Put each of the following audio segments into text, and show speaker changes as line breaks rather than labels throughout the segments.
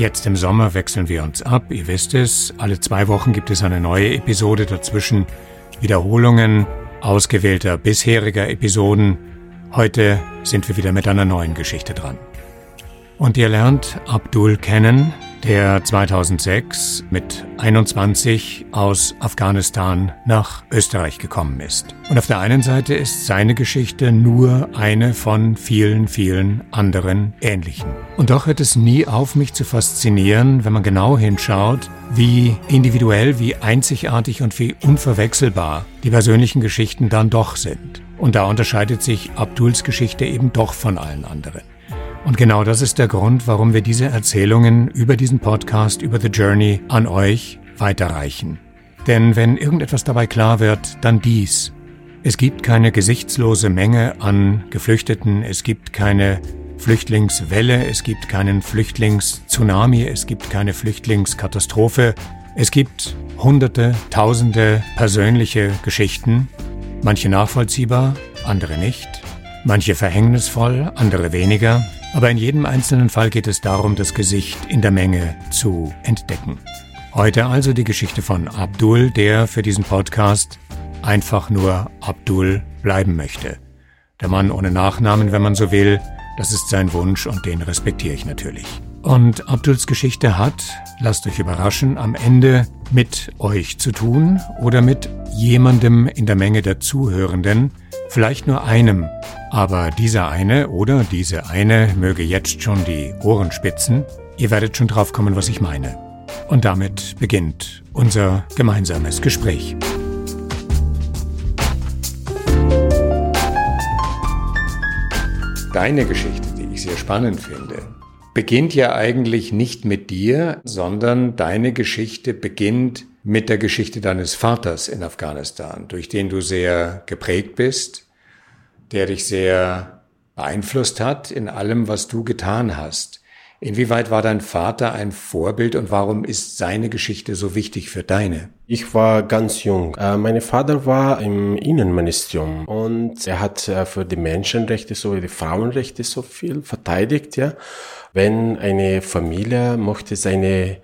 Jetzt im Sommer wechseln wir uns ab, ihr wisst es. Alle zwei Wochen gibt es eine neue Episode dazwischen. Wiederholungen ausgewählter bisheriger Episoden. Heute sind wir wieder mit einer neuen Geschichte dran. Und ihr lernt Abdul kennen, der 2006 mit 21 aus Afghanistan nach Österreich gekommen ist. Und auf der einen Seite ist seine Geschichte nur eine von vielen, vielen anderen ähnlichen. Und doch hört es nie auf, mich zu faszinieren, wenn man genau hinschaut, wie individuell, wie einzigartig und wie unverwechselbar die persönlichen Geschichten dann doch sind. Und da unterscheidet sich Abduls Geschichte eben doch von allen anderen. Und genau das ist der Grund, warum wir diese Erzählungen über diesen Podcast, über The Journey an euch weiterreichen. Denn wenn irgendetwas dabei klar wird, dann dies. Es gibt keine gesichtslose Menge an Geflüchteten, es gibt keine Flüchtlingswelle, es gibt keinen Flüchtlingstsunami, es gibt keine Flüchtlingskatastrophe. Es gibt hunderte, tausende persönliche Geschichten, manche nachvollziehbar, andere nicht, manche verhängnisvoll, andere weniger, aber in jedem einzelnen Fall geht es darum, das Gesicht in der Menge zu entdecken. Heute also die Geschichte von Abdul, der für diesen Podcast einfach nur Abdul bleiben möchte. Der Mann ohne Nachnamen, wenn man so will, das ist sein Wunsch und den respektiere ich natürlich. Und Abduls Geschichte hat, lasst euch überraschen, am Ende mit euch zu tun oder mit jemandem in der Menge der Zuhörenden, vielleicht nur einem, aber dieser eine oder diese eine möge jetzt schon die Ohren spitzen. Ihr werdet schon drauf kommen, was ich meine. Und damit beginnt unser gemeinsames Gespräch. Deine Geschichte, die ich sehr spannend finde, beginnt ja eigentlich nicht mit dir, sondern deine Geschichte beginnt mit der Geschichte deines Vaters in Afghanistan, durch den du sehr geprägt bist, der dich sehr beeinflusst hat in allem, was du getan hast. Inwieweit war dein Vater ein Vorbild und warum ist seine Geschichte so wichtig für deine?
Ich war ganz jung. Äh, mein Vater war im Innenministerium und er hat äh, für die Menschenrechte sowie die Frauenrechte so viel verteidigt, ja. Wenn eine Familie möchte seine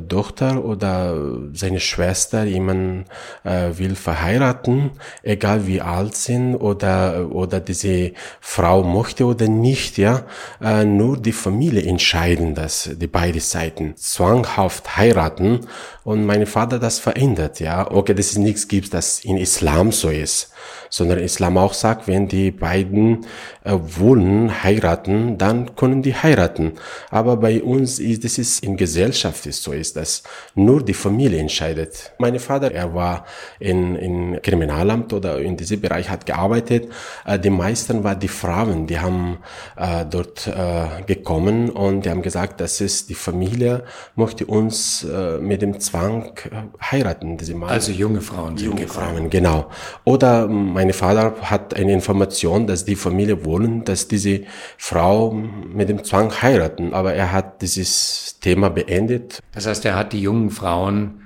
Tochter oder seine Schwester jemand äh, will verheiraten, egal wie alt sind oder oder diese Frau möchte oder nicht, ja, äh, nur die Familie entscheiden das, die beide Seiten. Zwanghaft heiraten und mein Vater das verändert, ja, okay, das ist nichts gibt, das in Islam so ist. Sondern Islam auch sagt, wenn die beiden äh, wollen heiraten, dann können die heiraten. Aber bei uns ist das ist in Gesellschaft ist so ist, dass nur die Familie entscheidet. Mein Vater, er war in, in Kriminalamt oder in diesem Bereich hat gearbeitet. Äh, die meisten waren die Frauen, die haben äh, dort äh, gekommen und die haben gesagt, dass es die Familie möchte uns äh, mit dem Zwang äh, heiraten.
Diese also junge Frauen.
Junge Frauen, genau. Oder mein Vater hat eine Information, dass die Familie wollen, dass diese Frau mit dem Zwang heiraten. Aber er hat dieses Thema beendet.
Das heißt, er hat die jungen Frauen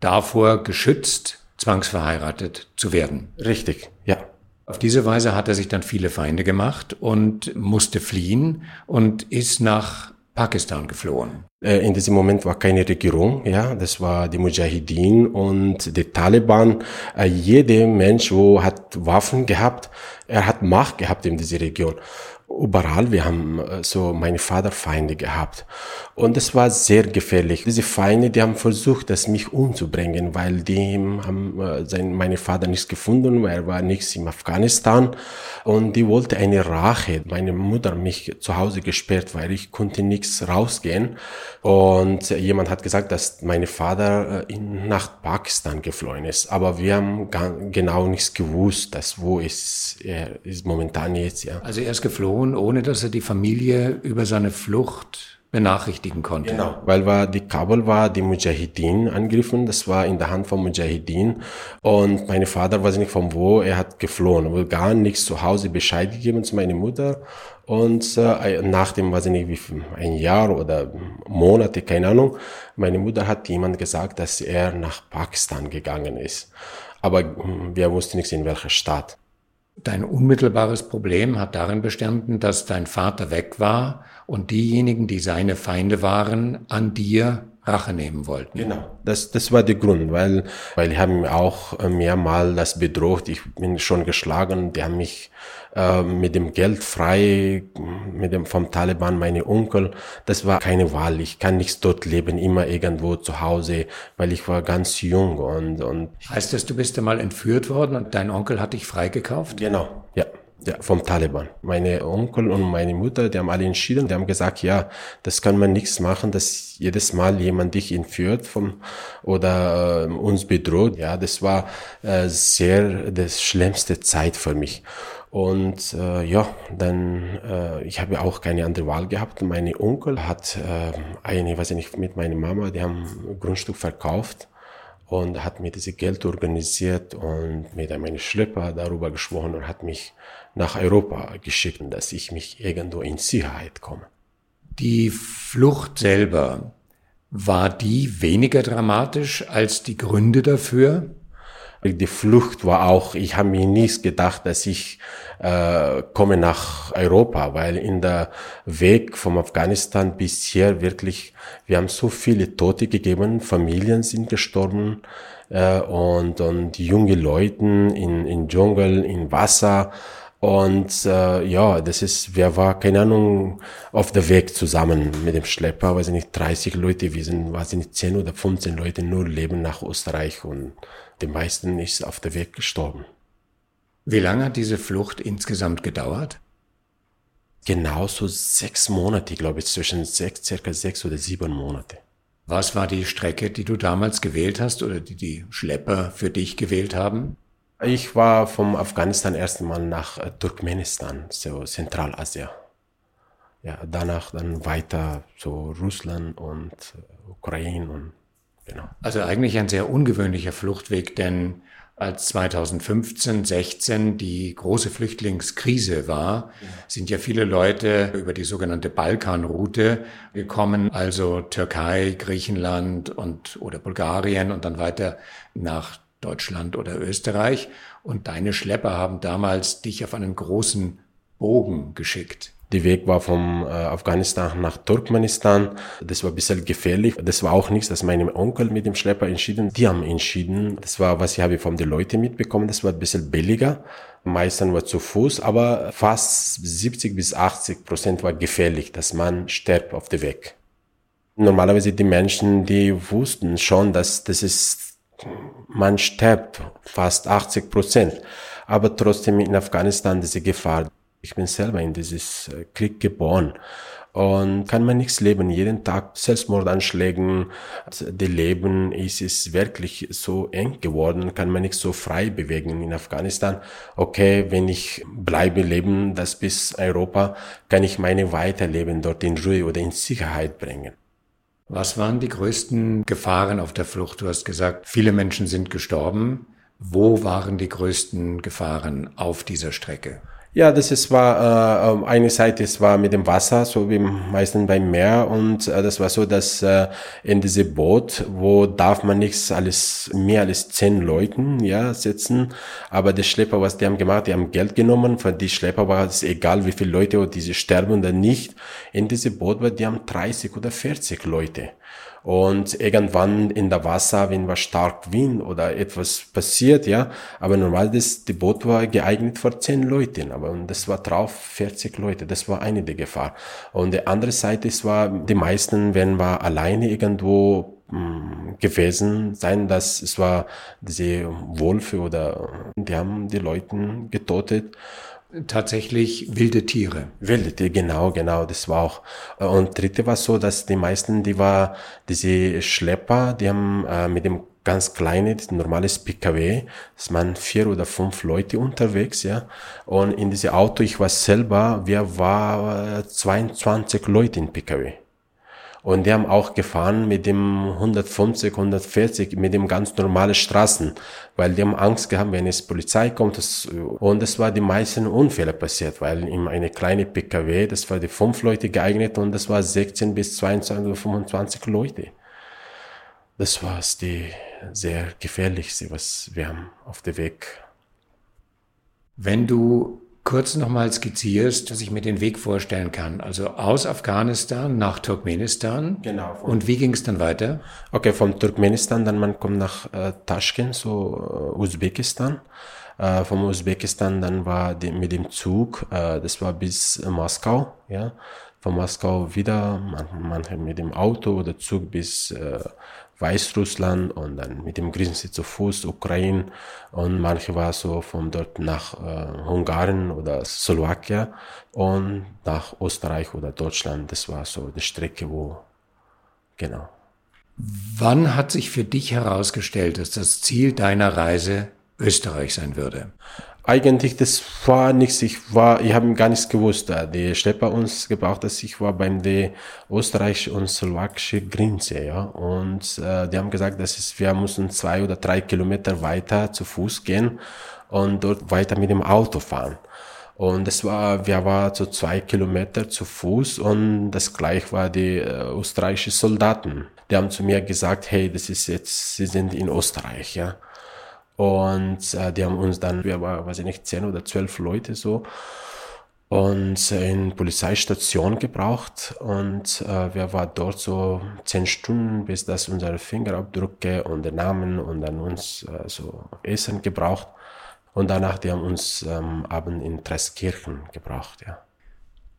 davor geschützt, zwangsverheiratet zu werden.
Richtig, ja.
Auf diese Weise hat er sich dann viele Feinde gemacht und musste fliehen und ist nach Pakistan geflohen.
Äh, in diesem Moment war keine Regierung, ja, das war die Mujahideen und die Taliban. Äh, jeder Mensch, wo hat Waffen gehabt, er hat Macht gehabt in dieser Region überall. Wir haben äh, so meine Vaterfeinde gehabt. Und es war sehr gefährlich. Diese Feinde, die haben versucht, das mich umzubringen, weil die haben äh, sein, meine Vater nichts gefunden, weil er war nichts in Afghanistan. Und die wollte eine Rache. Meine Mutter mich zu Hause gesperrt, weil ich konnte nichts rausgehen. Und jemand hat gesagt, dass mein Vater äh, in, nach Pakistan geflohen ist. Aber wir haben genau nichts gewusst, dass wo ist er ist momentan jetzt, ja.
Also er ist geflohen tun, ohne dass er die Familie über seine Flucht benachrichtigen konnte.
Genau, weil war die Kabul war die Mujahideen angegriffen, das war in der Hand von Mujahideen. Und mein Vater weiß nicht von wo, er hat geflohen, aber gar nichts zu Hause Bescheid gegeben zu meiner Mutter. Und äh, nach dem, weiß ich nicht, wie ein Jahr oder Monate, keine Ahnung, meine Mutter hat jemand gesagt, dass er nach Pakistan gegangen ist, aber hm, wir wussten nicht in welcher Stadt.
Dein unmittelbares Problem hat darin bestanden, dass dein Vater weg war und diejenigen, die seine Feinde waren, an dir Rache nehmen wollten.
Genau, das, das war der Grund, weil, weil die haben auch mehrmal das bedroht. Ich bin schon geschlagen, die haben mich äh, mit dem Geld frei, mit dem vom Taliban, meine Onkel. Das war keine Wahl. Ich kann nicht dort leben, immer irgendwo zu Hause, weil ich war ganz jung und, und.
Heißt das, du bist einmal entführt worden und dein Onkel hat dich freigekauft?
Genau, ja. Ja, vom Taliban. Meine Onkel und meine Mutter, die haben alle entschieden, die haben gesagt, ja, das kann man nichts machen, dass jedes Mal jemand dich entführt vom, oder äh, uns bedroht. Ja, das war äh, sehr das schlimmste Zeit für mich. Und äh, ja, dann, äh, ich habe auch keine andere Wahl gehabt. Meine Onkel hat äh, eine, weiß ich nicht, mit meiner Mama, die haben Grundstück verkauft und hat mir diese Geld organisiert und mit meinem Schlepper darüber gesprochen und hat mich nach Europa geschickt, dass ich mich irgendwo in Sicherheit komme.
Die Flucht selber, war die weniger dramatisch als die Gründe dafür?
Die Flucht war auch, ich habe mir nicht gedacht, dass ich äh, komme nach Europa, weil in der Weg vom Afghanistan bis hier wirklich, wir haben so viele Tote gegeben, Familien sind gestorben äh, und, und junge Leute in, in Dschungel, in Wasser. Und äh, ja, das ist, wer war, keine Ahnung, auf der Weg zusammen mit dem Schlepper, weiß ich nicht, 30 Leute, wir sind, weiß ich nicht, 10 oder 15 Leute nur leben nach Österreich und die meisten ist auf der Weg gestorben.
Wie lange hat diese Flucht insgesamt gedauert?
Genauso sechs Monate, glaube ich, zwischen sechs, circa sechs oder sieben Monate.
Was war die Strecke, die du damals gewählt hast oder die die Schlepper für dich gewählt haben?
Ich war vom Afghanistan erstmal nach äh, Turkmenistan, so Zentralasien. Ja, danach dann weiter so Russland und äh, Ukraine und
genau. Also eigentlich ein sehr ungewöhnlicher Fluchtweg, denn als 2015, 16 die große Flüchtlingskrise war, sind ja viele Leute über die sogenannte Balkanroute gekommen, also Türkei, Griechenland und oder Bulgarien und dann weiter nach Deutschland oder Österreich. Und deine Schlepper haben damals dich auf einen großen Bogen geschickt.
Der Weg war vom äh, Afghanistan nach Turkmenistan. Das war ein bisschen gefährlich. Das war auch nichts, dass mein Onkel mit dem Schlepper entschieden. Die haben entschieden. Das war, was ich habe von den Leuten mitbekommen. Das war ein bisschen billiger. Meistens war zu Fuß, aber fast 70 bis 80 Prozent war gefährlich, dass man stirbt auf dem Weg. Normalerweise die Menschen, die wussten schon, dass das ist, man stirbt fast 80 Prozent. Aber trotzdem in Afghanistan diese Gefahr. Ich bin selber in dieses äh, Krieg geboren und kann man nichts leben. Jeden Tag Selbstmordanschlägen, die Leben ist es wirklich so eng geworden, kann man nicht so frei bewegen in Afghanistan. Okay, wenn ich bleibe leben, das bis Europa, kann ich meine Weiterleben dort in Ruhe oder in Sicherheit bringen.
Was waren die größten Gefahren auf der Flucht? Du hast gesagt, viele Menschen sind gestorben. Wo waren die größten Gefahren auf dieser Strecke?
Ja, das ist, war äh, ähm, eine Seite, es war mit dem Wasser, so wie meistens beim Meer und äh, das war so, dass äh, in diese Boot, wo darf man nichts alles mehr als zehn Leuten ja sitzen, aber die Schlepper, was die haben gemacht, die haben Geld genommen, für die Schlepper war es egal, wie viele Leute, diese sterben oder nicht. In diese Boot war, die haben 30 oder 40 Leute. Und irgendwann in der Wasser, wenn was stark Wind oder etwas passiert, ja, aber normal das, die Boot war geeignet für zehn Leuten, aber das war drauf 40 Leute, das war eine der Gefahr. Und die andere Seite, es war, die meisten, wenn wir alleine irgendwo hm, gewesen sein, dass es war diese Wolfe oder die haben die Leuten getötet
tatsächlich wilde Tiere.
Wilde Tiere, genau, genau, das war auch. Und dritte war so, dass die meisten, die war, diese Schlepper, die haben äh, mit dem ganz kleine, normales PKW. Es waren vier oder fünf Leute unterwegs, ja. Und in diesem Auto, ich war selber, wir waren 22 Leute in PKW. Und die haben auch gefahren mit dem 150, 140, mit dem ganz normalen Straßen, weil die haben Angst gehabt, wenn es Polizei kommt. Das, und es war die meisten Unfälle passiert, weil in eine kleine PKW, das war die fünf Leute geeignet und das war 16 bis 22 oder 25 Leute. Das war die sehr gefährlichste, was wir haben auf dem Weg.
Wenn du kurz nochmal skizzierst, dass ich mir den Weg vorstellen kann. Also aus Afghanistan nach Turkmenistan.
Genau.
Und wie ging es dann weiter?
Okay, von Turkmenistan, dann man kommt nach äh, Taschkent, so äh, Usbekistan. Äh, vom Usbekistan dann war die, mit dem Zug, äh, das war bis Moskau, ja. Von Moskau wieder, man, manche mit dem Auto oder Zug bis äh, Weißrussland und dann mit dem Grenze zu Fuß Ukraine und manche war so von dort nach äh, Ungarn oder Slowakei und nach Österreich oder Deutschland. Das war so die Strecke, wo genau.
Wann hat sich für dich herausgestellt, dass das Ziel deiner Reise Österreich sein würde?
Eigentlich das war nichts. Ich war, ich habe gar nichts gewusst. Die Schlepper uns gebraucht, dass ich war beim der österreichische und slowakische Grenze, ja. Und äh, die haben gesagt, dass es, wir müssen zwei oder drei Kilometer weiter zu Fuß gehen und dort weiter mit dem Auto fahren. Und das war, wir waren so zwei Kilometer zu Fuß und das gleich war die äh, österreichische Soldaten. Die haben zu mir gesagt, hey, das ist jetzt, sie sind in Österreich, ja. Und äh, die haben uns dann, wir waren, weiß ich nicht, zehn oder zwölf Leute so, und in Polizeistation gebraucht und äh, wir waren dort so zehn Stunden, bis das unsere Fingerabdrücke und der Namen und dann uns äh, so Essen gebraucht und danach die haben uns ähm, Abend in Treskirchen gebraucht, ja.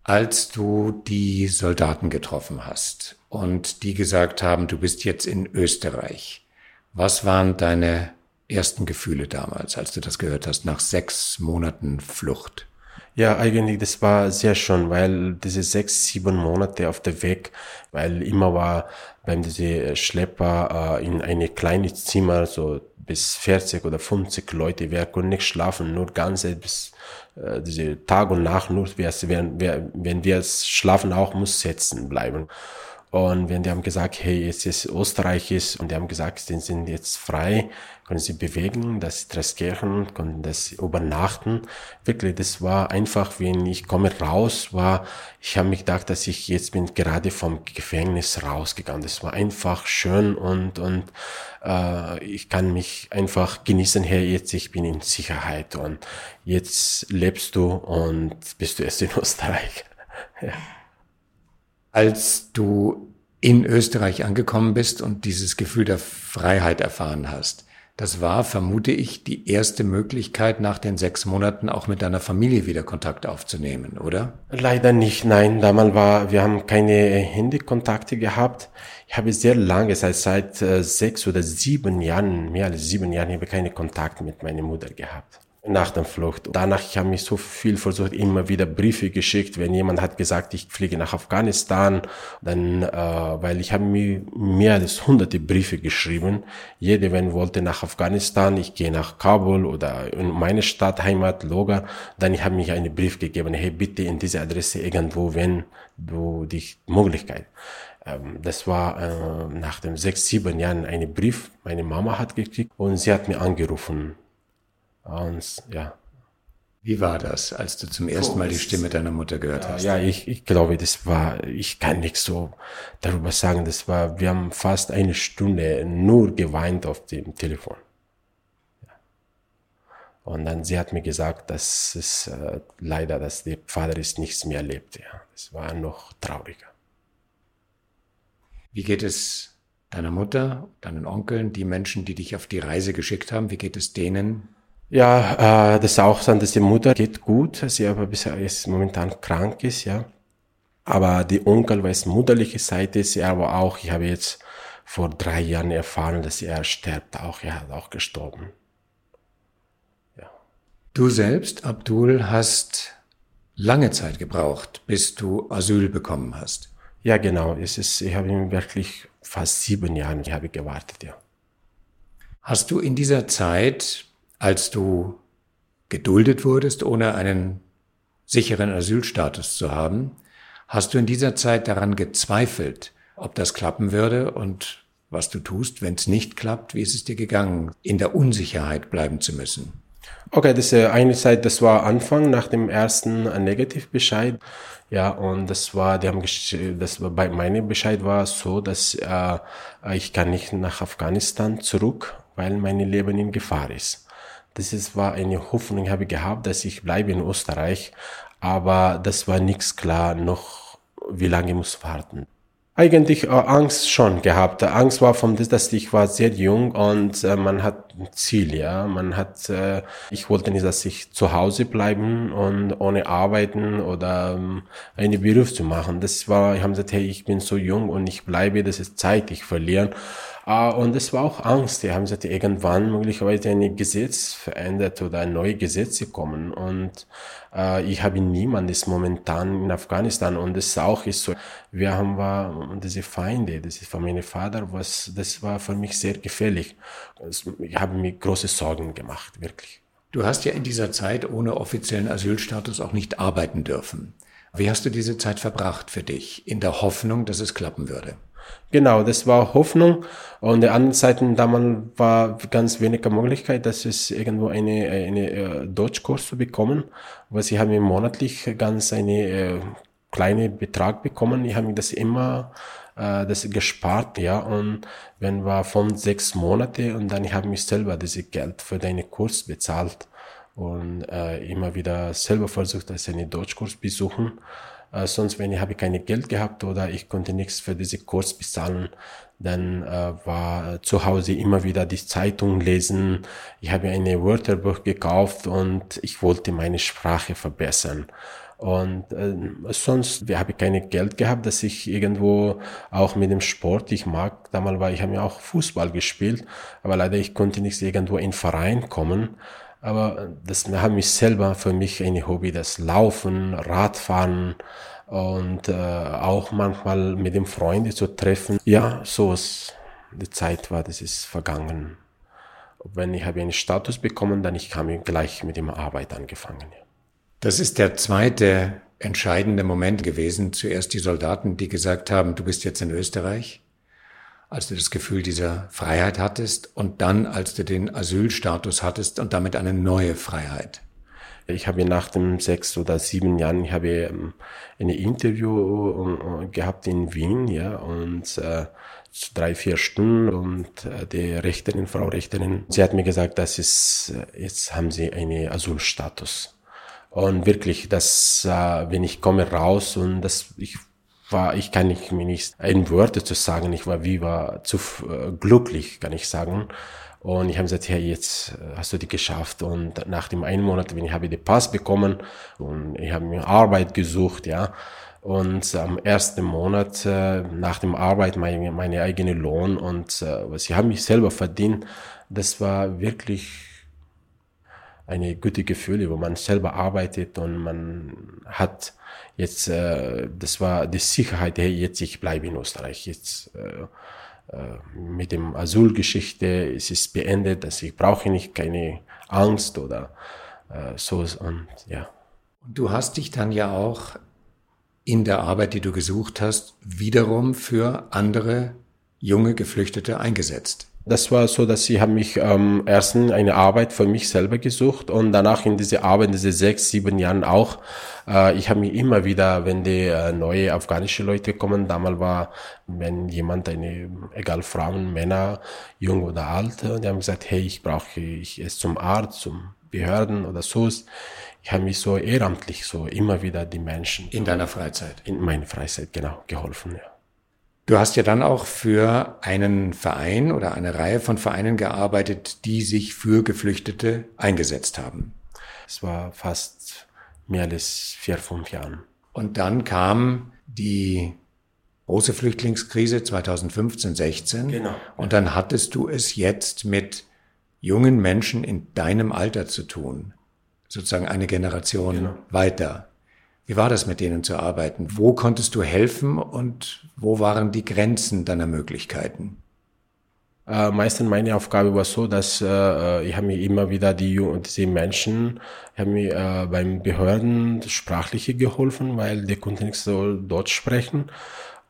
Als du die Soldaten getroffen hast und die gesagt haben, du bist jetzt in Österreich, was waren deine ersten Gefühle damals, als du das gehört hast, nach sechs Monaten Flucht?
Ja, eigentlich, das war sehr schön, weil diese sechs, sieben Monate auf der Weg, weil immer war beim diese Schlepper äh, in eine kleine Zimmer, so bis 40 oder 50 Leute, wir konnten nicht schlafen, nur ganze bis äh, diese Tag und Nacht, nur wenn wir, wenn wir schlafen auch, muss sitzen bleiben. Und wenn die haben gesagt, hey, jetzt ist Österreich ist, und die haben gesagt, sie sind jetzt frei, können sie bewegen, das Treskirchen, können das übernachten. Wirklich, das war einfach, wenn ich komme raus, war, ich habe mich gedacht, dass ich jetzt bin gerade vom Gefängnis rausgegangen. Das war einfach schön und, und äh, ich kann mich einfach genießen, hey, jetzt ich bin in Sicherheit und jetzt lebst du und bist du erst in Österreich. ja.
Als du in Österreich angekommen bist und dieses Gefühl der Freiheit erfahren hast, das war, vermute ich, die erste Möglichkeit, nach den sechs Monaten auch mit deiner Familie wieder Kontakt aufzunehmen, oder?
Leider nicht, nein. Damals war, wir haben keine Handykontakte gehabt. Ich habe sehr lange, seit, seit äh, sechs oder sieben Jahren, mehr als sieben Jahren, habe keine Kontakte mit meiner Mutter gehabt nach der Flucht. Danach ich habe ich so viel versucht, immer wieder Briefe geschickt, wenn jemand hat gesagt, ich fliege nach Afghanistan, dann, äh, weil ich habe mir mehr als hunderte Briefe geschrieben. Jeder, wenn wollte nach Afghanistan, ich gehe nach Kabul oder in meine Stadt, Heimat, Logar, dann ich habe mich einen Brief gegeben, hey, bitte in diese Adresse irgendwo, wenn du die Möglichkeit. Ähm, das war äh, nach dem sechs, sieben Jahren ein Brief, meine Mama hat gekriegt und sie hat mir angerufen und ja.
Wie war das, als du zum ersten Mal die Stimme deiner Mutter gehört hast?
Ja, ich, ich glaube, das war, ich kann nichts so darüber sagen. Das war, wir haben fast eine Stunde nur geweint auf dem Telefon. Und dann, sie hat mir gesagt, dass es äh, leider, dass der Vater ist nichts mehr lebt. Ja, das war noch trauriger.
Wie geht es deiner Mutter, deinen Onkeln, die Menschen, die dich auf die Reise geschickt haben? Wie geht es denen,
ja, äh, das ist auch so, dass die Mutter geht gut, sie aber bisher ist momentan krank ist, ja. Aber die Onkel, weil es mutterliche Seite ist, er aber auch, ich habe jetzt vor drei Jahren erfahren, dass er stirbt, auch, er hat auch gestorben.
Ja. Du selbst, Abdul, hast lange Zeit gebraucht, bis du Asyl bekommen hast.
Ja, genau. Es ist, ich habe wirklich fast sieben Jahre ich habe gewartet, ja.
Hast du in dieser Zeit, als du geduldet wurdest, ohne einen sicheren Asylstatus zu haben, hast du in dieser Zeit daran gezweifelt, ob das klappen würde und was du tust, wenn es nicht klappt, wie ist es dir gegangen, in der Unsicherheit bleiben zu müssen?
Okay, das ist eine Zeit, das war Anfang nach dem ersten Negativbescheid. Ja, und das war, die haben, das war bei meinem Bescheid war so, dass äh, ich kann nicht nach Afghanistan zurück, weil mein Leben in Gefahr ist. Das ist, war eine Hoffnung, ich habe gehabt, dass ich bleibe in Österreich, aber das war nichts klar, noch wie lange ich muss warten eigentlich äh, Angst schon gehabt. Angst war vom, dass ich war sehr jung und äh, man hat ein Ziel, ja. Man hat, äh, ich wollte nicht, dass ich zu Hause bleiben und ohne arbeiten oder ähm, einen Beruf zu machen. Das war, ich habe gesagt, hey, ich bin so jung und ich bleibe, das ist Zeit, ich verlieren. Uh, und es war auch Angst. Die haben gesagt, irgendwann möglicherweise ein Gesetz verändert oder neue Gesetze kommen. Und ich habe niemandes momentan in Afghanistan. Und es auch ist so, wir haben war diese Feinde, das ist von meinem Vater, was, das war für mich sehr gefährlich. Ich habe mir große Sorgen gemacht, wirklich.
Du hast ja in dieser Zeit ohne offiziellen Asylstatus auch nicht arbeiten dürfen. Wie hast du diese Zeit verbracht für dich, in der Hoffnung, dass es klappen würde?
Genau, das war Hoffnung. Und der anderen Seite damals war ganz wenige Möglichkeit, dass es irgendwo eine, eine äh, Deutschkurs zu bekommen. Was ich habe monatlich ganz eine äh, kleine Betrag bekommen. Ich habe das immer äh, das gespart, ja. Und wenn war von sechs Monate und dann ich habe mich selber dieses Geld für deinen Kurs bezahlt und äh, immer wieder selber versucht, dass ich einen Deutschkurs besuchen. Äh, sonst, wenn ich habe keine Geld gehabt oder ich konnte nichts für diese Kurs bezahlen, dann äh, war zu Hause immer wieder die Zeitung lesen. Ich habe eine Wörterbuch gekauft und ich wollte meine Sprache verbessern. Und äh, sonst wir habe ich keine Geld gehabt, dass ich irgendwo auch mit dem Sport, ich mag, damals war ich habe ja auch Fußball gespielt, aber leider ich konnte nicht irgendwo in Verein kommen. Aber das haben mich selber für mich ein Hobby, das Laufen, Radfahren und äh, auch manchmal mit dem Freunde zu treffen. Ja, so ist die Zeit war, das ist vergangen. Wenn ich habe einen Status bekommen, dann ich habe gleich mit dem Arbeit angefangen.
Das ist der zweite entscheidende Moment gewesen. Zuerst die Soldaten, die gesagt haben, du bist jetzt in Österreich als du das Gefühl dieser Freiheit hattest und dann, als du den Asylstatus hattest und damit eine neue Freiheit?
Ich habe nach den sechs oder sieben Jahren, ich habe ähm, ein Interview äh, gehabt in Wien, ja, und äh, drei, vier Stunden und äh, die Richterin, Frau Richterin, sie hat mir gesagt, dass es, äh, jetzt haben sie einen Asylstatus. Und wirklich, dass, äh, wenn ich komme raus und das, ich war, ich kann nicht, mir nicht ein Wort zu sagen, ich war wie war zu äh, glücklich, kann ich sagen. Und ich habe gesagt, hey, jetzt äh, hast du die geschafft. Und nach dem einen Monat, wenn ich habe den Pass bekommen und ich habe mir Arbeit gesucht, ja. Und am ersten Monat äh, nach dem Arbeit meine, meine eigene Lohn und äh, was ich habe mich selber verdient, das war wirklich eine gute Gefühle, wo man selber arbeitet und man hat jetzt, äh, das war die Sicherheit, hey, jetzt ich bleibe in Österreich, jetzt äh, äh, mit dem Asylgeschichte es ist beendet, dass ich brauche nicht keine Angst oder äh, so und ja.
Du hast dich dann ja auch in der Arbeit, die du gesucht hast, wiederum für andere junge Geflüchtete eingesetzt.
Das war so, dass ich habe mich ähm, erst eine Arbeit für mich selber gesucht und danach in diese Arbeit, in diese sechs, sieben Jahren auch. Äh, ich habe mich immer wieder, wenn die äh, neue afghanische Leute kommen, damals war, wenn jemand, eine, egal Frauen, Männer, jung oder alt, die haben gesagt, hey, ich brauche ich es zum Arzt, zum Behörden oder so. Ich habe mich so ehrenamtlich so immer wieder die Menschen.
In deiner Freizeit?
In meiner Freizeit, genau, geholfen, ja.
Du hast ja dann auch für einen Verein oder eine Reihe von Vereinen gearbeitet, die sich für Geflüchtete eingesetzt haben.
Es war fast mehr als vier, fünf Jahren.
Und dann kam die große Flüchtlingskrise 2015, 16. Genau. Und dann hattest du es jetzt mit jungen Menschen in deinem Alter zu tun. Sozusagen eine Generation genau. weiter. Wie war das mit denen zu arbeiten? Wo konntest du helfen und wo waren die Grenzen deiner Möglichkeiten?
Äh, meistens meine Aufgabe war so, dass äh, ich habe mir immer wieder die diese Menschen, ich mir äh, beim Behörden sprachliche geholfen, weil die konnten nicht so Deutsch sprechen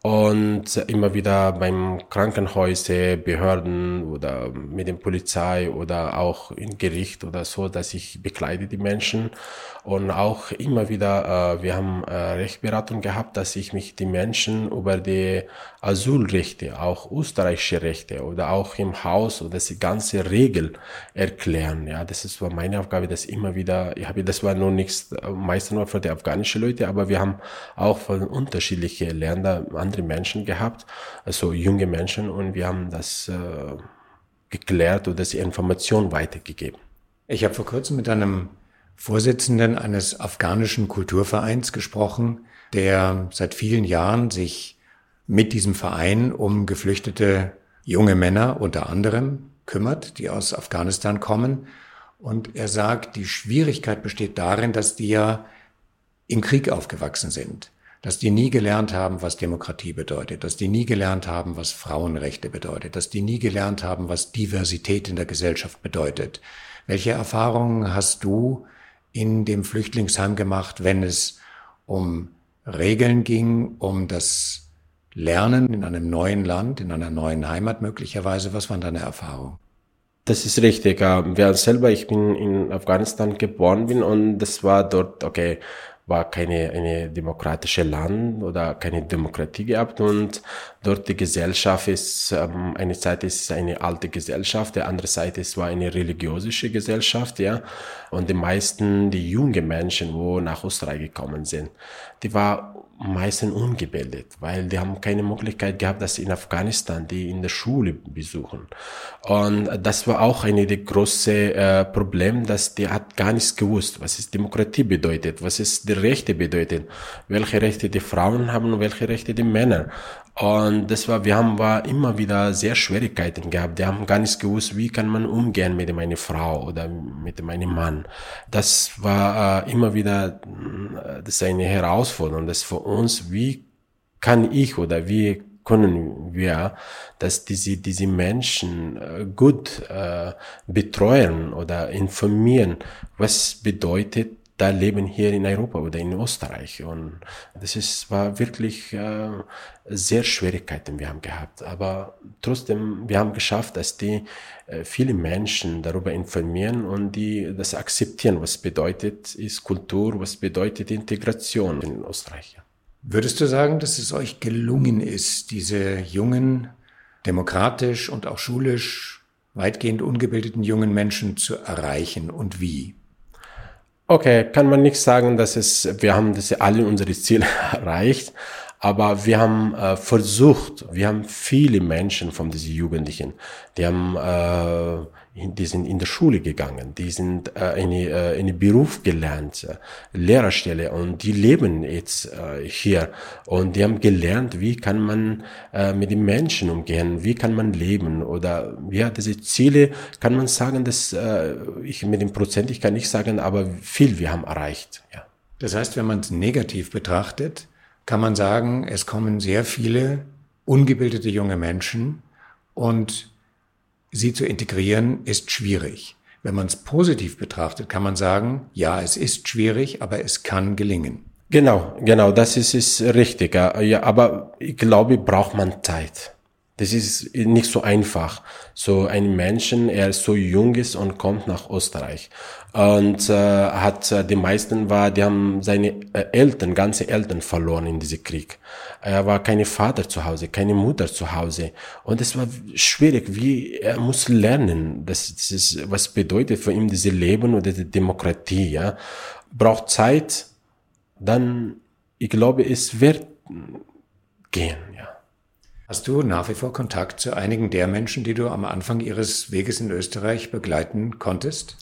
und immer wieder beim Krankenhäuser, Behörden oder mit dem Polizei oder auch im Gericht oder so, dass ich bekleide die Menschen. Und auch immer wieder, äh, wir haben äh, Rechtsberatung gehabt, dass ich mich die Menschen über die Asylrechte, auch österreichische Rechte oder auch im Haus oder die ganze Regel erklären. Ja, das ist war meine Aufgabe, das immer wieder, ich habe, das war nur nichts, meistens nur für die afghanischen Leute, aber wir haben auch von unterschiedlichen Ländern andere Menschen gehabt, also junge Menschen und wir haben das äh, geklärt oder die Information weitergegeben.
Ich habe vor kurzem mit einem Vorsitzenden eines afghanischen Kulturvereins gesprochen, der seit vielen Jahren sich mit diesem Verein um geflüchtete junge Männer unter anderem kümmert, die aus Afghanistan kommen. Und er sagt, die Schwierigkeit besteht darin, dass die ja im Krieg aufgewachsen sind, dass die nie gelernt haben, was Demokratie bedeutet, dass die nie gelernt haben, was Frauenrechte bedeutet, dass die nie gelernt haben, was Diversität in der Gesellschaft bedeutet. Welche Erfahrungen hast du in dem Flüchtlingsheim gemacht, wenn es um Regeln ging, um das Lernen in einem neuen Land, in einer neuen Heimat möglicherweise. Was waren deine Erfahrungen?
Das ist richtig. Wer selber, ich bin in Afghanistan geboren bin und das war dort, okay, war keine eine demokratische Land oder keine Demokratie gehabt und dort die Gesellschaft ist ähm, eine Seite ist eine alte Gesellschaft, der andere Seite ist war eine religiöse Gesellschaft, ja und die meisten die jungen Menschen, wo nach Österreich gekommen sind, die war meistens ungebildet, weil die haben keine Möglichkeit gehabt, dass in Afghanistan die in der Schule besuchen. Und das war auch eine der große äh, Problem, dass die hat gar nichts gewusst, was ist Demokratie bedeutet, was ist die Rechte bedeutet, welche Rechte die Frauen haben und welche Rechte die Männer. Und das war, wir haben war immer wieder sehr Schwierigkeiten gehabt. Die haben gar nicht gewusst, wie kann man umgehen mit meiner Frau oder mit meinem Mann. Das war äh, immer wieder, äh, das ist eine Herausforderung. Das für uns, wie kann ich oder wie können wir, dass diese, diese Menschen äh, gut äh, betreuen oder informieren, was bedeutet da leben hier in Europa oder in Österreich. Und das ist, war wirklich äh, sehr Schwierigkeiten wir haben gehabt. Aber trotzdem, wir haben geschafft, dass die äh, viele Menschen darüber informieren und die das akzeptieren, was bedeutet ist Kultur, was bedeutet Integration in Österreich.
Würdest du sagen, dass es euch gelungen ist, diese jungen, demokratisch und auch schulisch weitgehend ungebildeten jungen Menschen zu erreichen und wie?
Okay, kann man nicht sagen, dass es, wir haben das alle unsere Ziele erreicht, aber wir haben äh, versucht, wir haben viele Menschen von diesen Jugendlichen, die haben, äh, die sind in der Schule gegangen, die sind äh, eine, äh, eine Beruf gelernt, äh, Lehrerstelle und die leben jetzt äh, hier und die haben gelernt, wie kann man äh, mit den Menschen umgehen, wie kann man leben oder ja, diese Ziele kann man sagen, dass äh, ich mit dem Prozent, ich kann nicht sagen, aber viel wir haben erreicht, ja.
Das heißt, wenn man es negativ betrachtet, kann man sagen, es kommen sehr viele ungebildete junge Menschen und sie zu integrieren ist schwierig. Wenn man es positiv betrachtet, kann man sagen, ja, es ist schwierig, aber es kann gelingen.
Genau, genau, das ist, ist richtig. Ja, aber ich glaube, braucht man Zeit. Das ist nicht so einfach. So ein Menschen, er so jung ist und kommt nach Österreich und äh, hat äh, die meisten war, die haben seine äh, Eltern, ganze Eltern verloren in diesem Krieg. Er war keine Vater zu Hause, keine Mutter zu Hause und es war schwierig. Wie er muss lernen, das, das ist, was bedeutet für ihn diese Leben oder die Demokratie. Ja, braucht Zeit. Dann, ich glaube, es wird gehen. Ja.
Hast du nach wie vor Kontakt zu einigen der Menschen, die du am Anfang ihres Weges in Österreich begleiten konntest?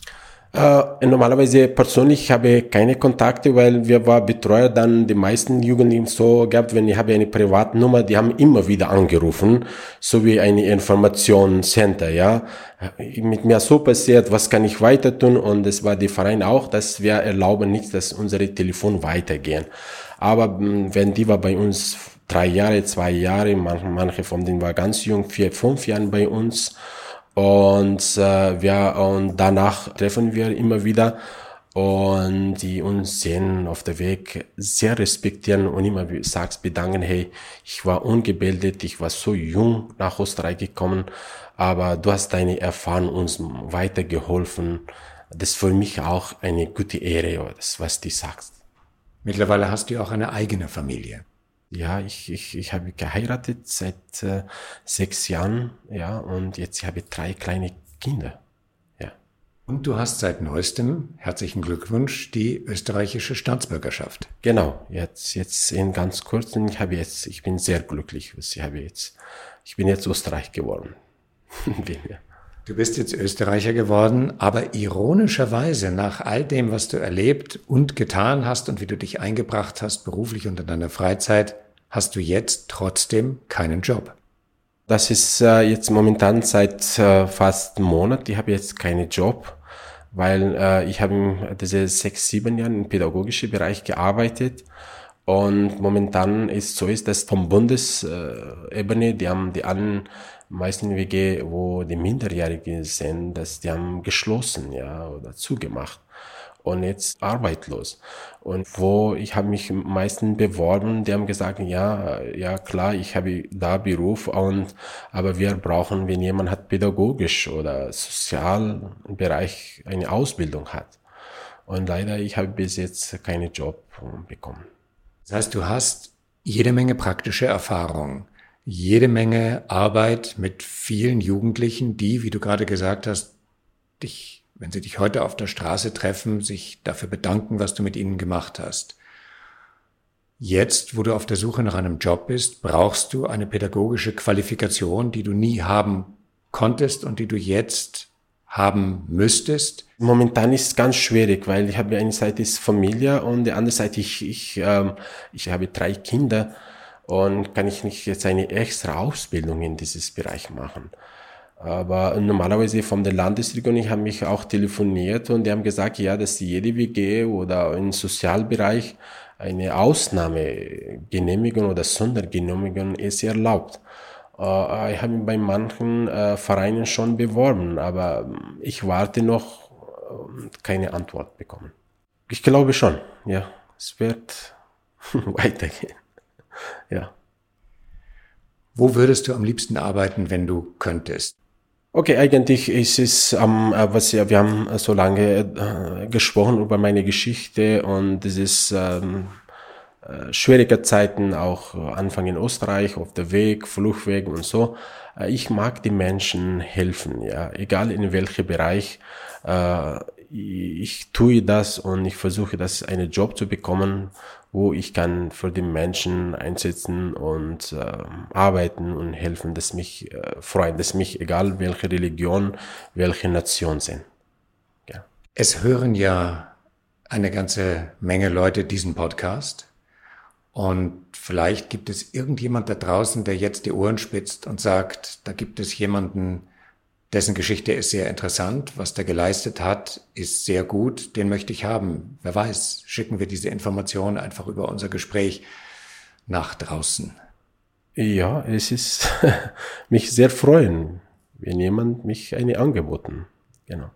Äh, normalerweise persönlich habe ich keine Kontakte, weil wir war Betreuer dann die meisten Jugendlichen so gehabt, wenn ich habe eine Privatnummer, die haben immer wieder angerufen, so wie eine Informationscenter, ja. Mit mir so passiert, was kann ich weiter tun? Und es war die Verein auch, dass wir erlauben nicht, dass unsere Telefon weitergehen. Aber hm, wenn die war bei uns drei Jahre, zwei Jahre, manche, von denen war ganz jung, vier, fünf Jahren bei uns. Und äh, wir und danach treffen wir immer wieder und die uns sehen auf der Weg sehr respektieren und immer sagst bedanken, hey, ich war ungebildet, ich war so jung nach Österreich gekommen, aber du hast deine Erfahrung uns weitergeholfen. Das ist für mich auch eine gute Ehre, das, was du sagst.
Mittlerweile hast du auch eine eigene Familie.
Ja, ich, ich, ich habe geheiratet seit äh, sechs Jahren, ja, und jetzt habe ich drei kleine Kinder. Ja.
Und du hast seit neuestem, herzlichen Glückwunsch, die österreichische Staatsbürgerschaft.
Genau, jetzt, jetzt in ganz kurzen, ich habe jetzt, ich bin sehr glücklich, ich habe jetzt, ich bin jetzt Österreich geworden.
Du bist jetzt Österreicher geworden, aber ironischerweise nach all dem, was du erlebt und getan hast und wie du dich eingebracht hast, beruflich und in deiner Freizeit, hast du jetzt trotzdem keinen Job.
Das ist äh, jetzt momentan seit äh, fast einem Monat. Ich habe jetzt keinen Job, weil äh, ich habe diese sechs, sieben Jahren im pädagogischen Bereich gearbeitet. Und momentan ist so ist, dass vom Bundesebene, die haben die allen meisten WG, wo die Minderjährigen sind, dass die haben geschlossen, ja, oder zugemacht und jetzt arbeitslos. Und wo ich habe mich meisten beworben, die haben gesagt, ja, ja klar, ich habe da Beruf und aber wir brauchen, wenn jemand hat pädagogisch oder Sozialbereich eine Ausbildung hat. Und leider, ich habe bis jetzt keinen Job bekommen.
Das heißt, du hast jede Menge praktische Erfahrung jede Menge Arbeit mit vielen Jugendlichen, die, wie du gerade gesagt hast, dich, wenn sie dich heute auf der Straße treffen, sich dafür bedanken, was du mit ihnen gemacht hast. Jetzt, wo du auf der Suche nach einem Job bist, brauchst du eine pädagogische Qualifikation, die du nie haben konntest und die du jetzt haben müsstest?
Momentan ist es ganz schwierig, weil ich habe eine Seite ist Familie und die andere Seite ich ich ähm, ich habe drei Kinder und kann ich nicht jetzt eine extra Ausbildung in dieses Bereich machen. Aber normalerweise von der Landesregierung, ich habe mich auch telefoniert und die haben gesagt, ja, dass jede WG oder im Sozialbereich eine Ausnahmegenehmigung oder Sondergenehmigung ist erlaubt. Äh, ich habe mich bei manchen äh, Vereinen schon beworben, aber ich warte noch äh, keine Antwort bekommen. Ich glaube schon, ja, es wird weitergehen ja.
Wo würdest du am liebsten arbeiten, wenn du könntest?
Okay, eigentlich ist es, ähm, was ja, wir haben so lange äh, gesprochen über meine Geschichte und es ist ähm, äh, schwierige Zeiten, auch Anfang in Österreich, auf der Weg, Fluchtweg und so. Äh, ich mag die Menschen helfen, ja, egal in welchem Bereich. Äh, ich tue das und ich versuche, das einen Job zu bekommen, wo ich kann für die Menschen einsetzen und äh, arbeiten und helfen, dass mich äh, freuen, dass mich, egal welche Religion, welche Nation sind.
Ja. Es hören ja eine ganze Menge Leute diesen Podcast. Und vielleicht gibt es irgendjemand da draußen, der jetzt die Ohren spitzt und sagt, da gibt es jemanden, dessen Geschichte ist sehr interessant, was der geleistet hat, ist sehr gut, den möchte ich haben. Wer weiß, schicken wir diese Information einfach über unser Gespräch nach draußen.
Ja, es ist mich sehr freuen, wenn jemand mich eine angeboten. Genau.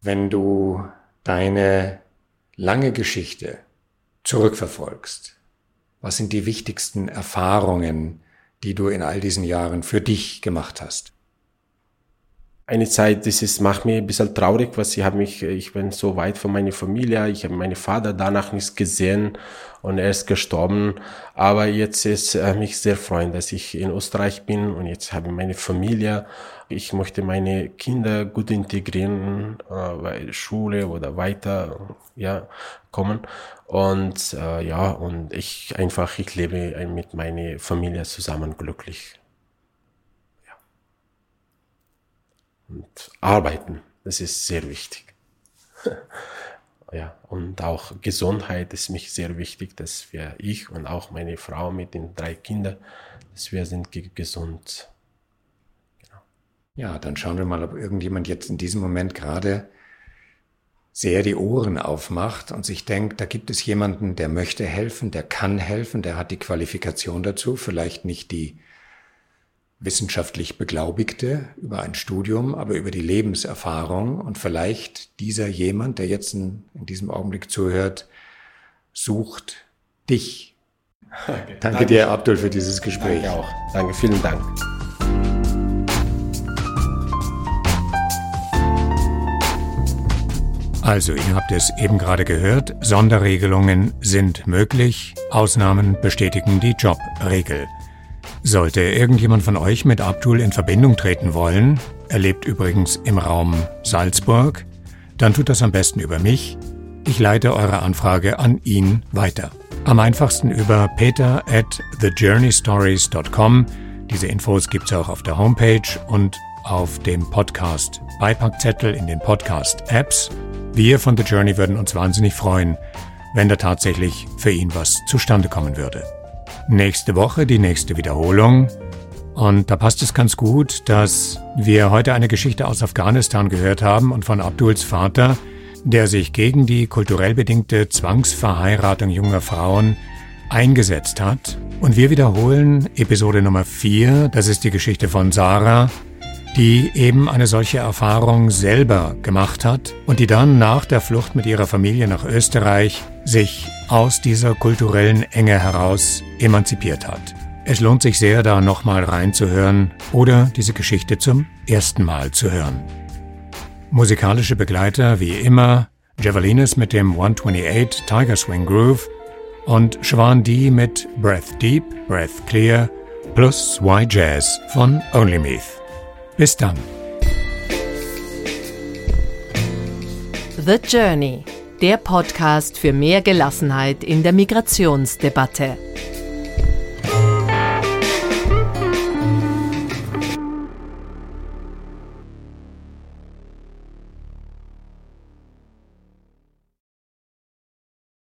Wenn du deine lange Geschichte zurückverfolgst, was sind die wichtigsten Erfahrungen, die du in all diesen Jahren für dich gemacht hast?
Eine Zeit, das ist, macht mich ein bisschen traurig, was ich habe mich, ich bin so weit von meiner Familie, ich habe meinen Vater danach nicht gesehen und er ist gestorben. Aber jetzt ist äh, mich sehr freuen, dass ich in Österreich bin und jetzt habe ich meine Familie. Ich möchte meine Kinder gut integrieren, äh, bei Schule oder weiter, ja, kommen. Und äh, ja, und ich einfach, ich lebe mit meiner Familie zusammen glücklich. Und arbeiten, das ist sehr wichtig. ja, und auch Gesundheit ist mich sehr wichtig, dass wir, ich und auch meine Frau mit den drei Kindern, dass wir sind gesund.
Genau. Ja, dann schauen wir mal, ob irgendjemand jetzt in diesem Moment gerade sehr die Ohren aufmacht und sich denkt, da gibt es jemanden, der möchte helfen, der kann helfen, der hat die Qualifikation dazu, vielleicht nicht die wissenschaftlich beglaubigte über ein Studium, aber über die Lebenserfahrung und vielleicht dieser jemand, der jetzt in, in diesem Augenblick zuhört, sucht dich. Danke, Danke, Danke dir, Abdul, für dieses Gespräch.
Danke auch. Danke, vielen Dank.
Also, ihr habt es eben gerade gehört, Sonderregelungen sind möglich, Ausnahmen bestätigen die Jobregel. Sollte irgendjemand von euch mit Abdul in Verbindung treten wollen, er lebt übrigens im Raum Salzburg, dann tut das am besten über mich. Ich leite eure Anfrage an ihn weiter. Am einfachsten über peter at thejourneystories.com. Diese Infos gibt's auch auf der Homepage und auf dem Podcast Beipackzettel in den Podcast-Apps. Wir von The Journey würden uns wahnsinnig freuen, wenn da tatsächlich für ihn was zustande kommen würde. Nächste Woche die nächste Wiederholung. Und da passt es ganz gut, dass wir heute eine Geschichte aus Afghanistan gehört haben und von Abduls Vater, der sich gegen die kulturell bedingte Zwangsverheiratung junger Frauen eingesetzt hat. Und wir wiederholen Episode Nummer 4, das ist die Geschichte von Sarah, die eben eine solche Erfahrung selber gemacht hat und die dann nach der Flucht mit ihrer Familie nach Österreich sich aus dieser kulturellen Enge heraus emanzipiert hat. Es lohnt sich sehr, da nochmal reinzuhören oder diese Geschichte zum ersten Mal zu hören. Musikalische Begleiter wie immer Javelines mit dem 128 Tiger Swing Groove und Schwan D mit Breath Deep, Breath Clear plus Y Jazz von Only Meath. Bis dann.
The Journey, der Podcast für mehr Gelassenheit in der Migrationsdebatte.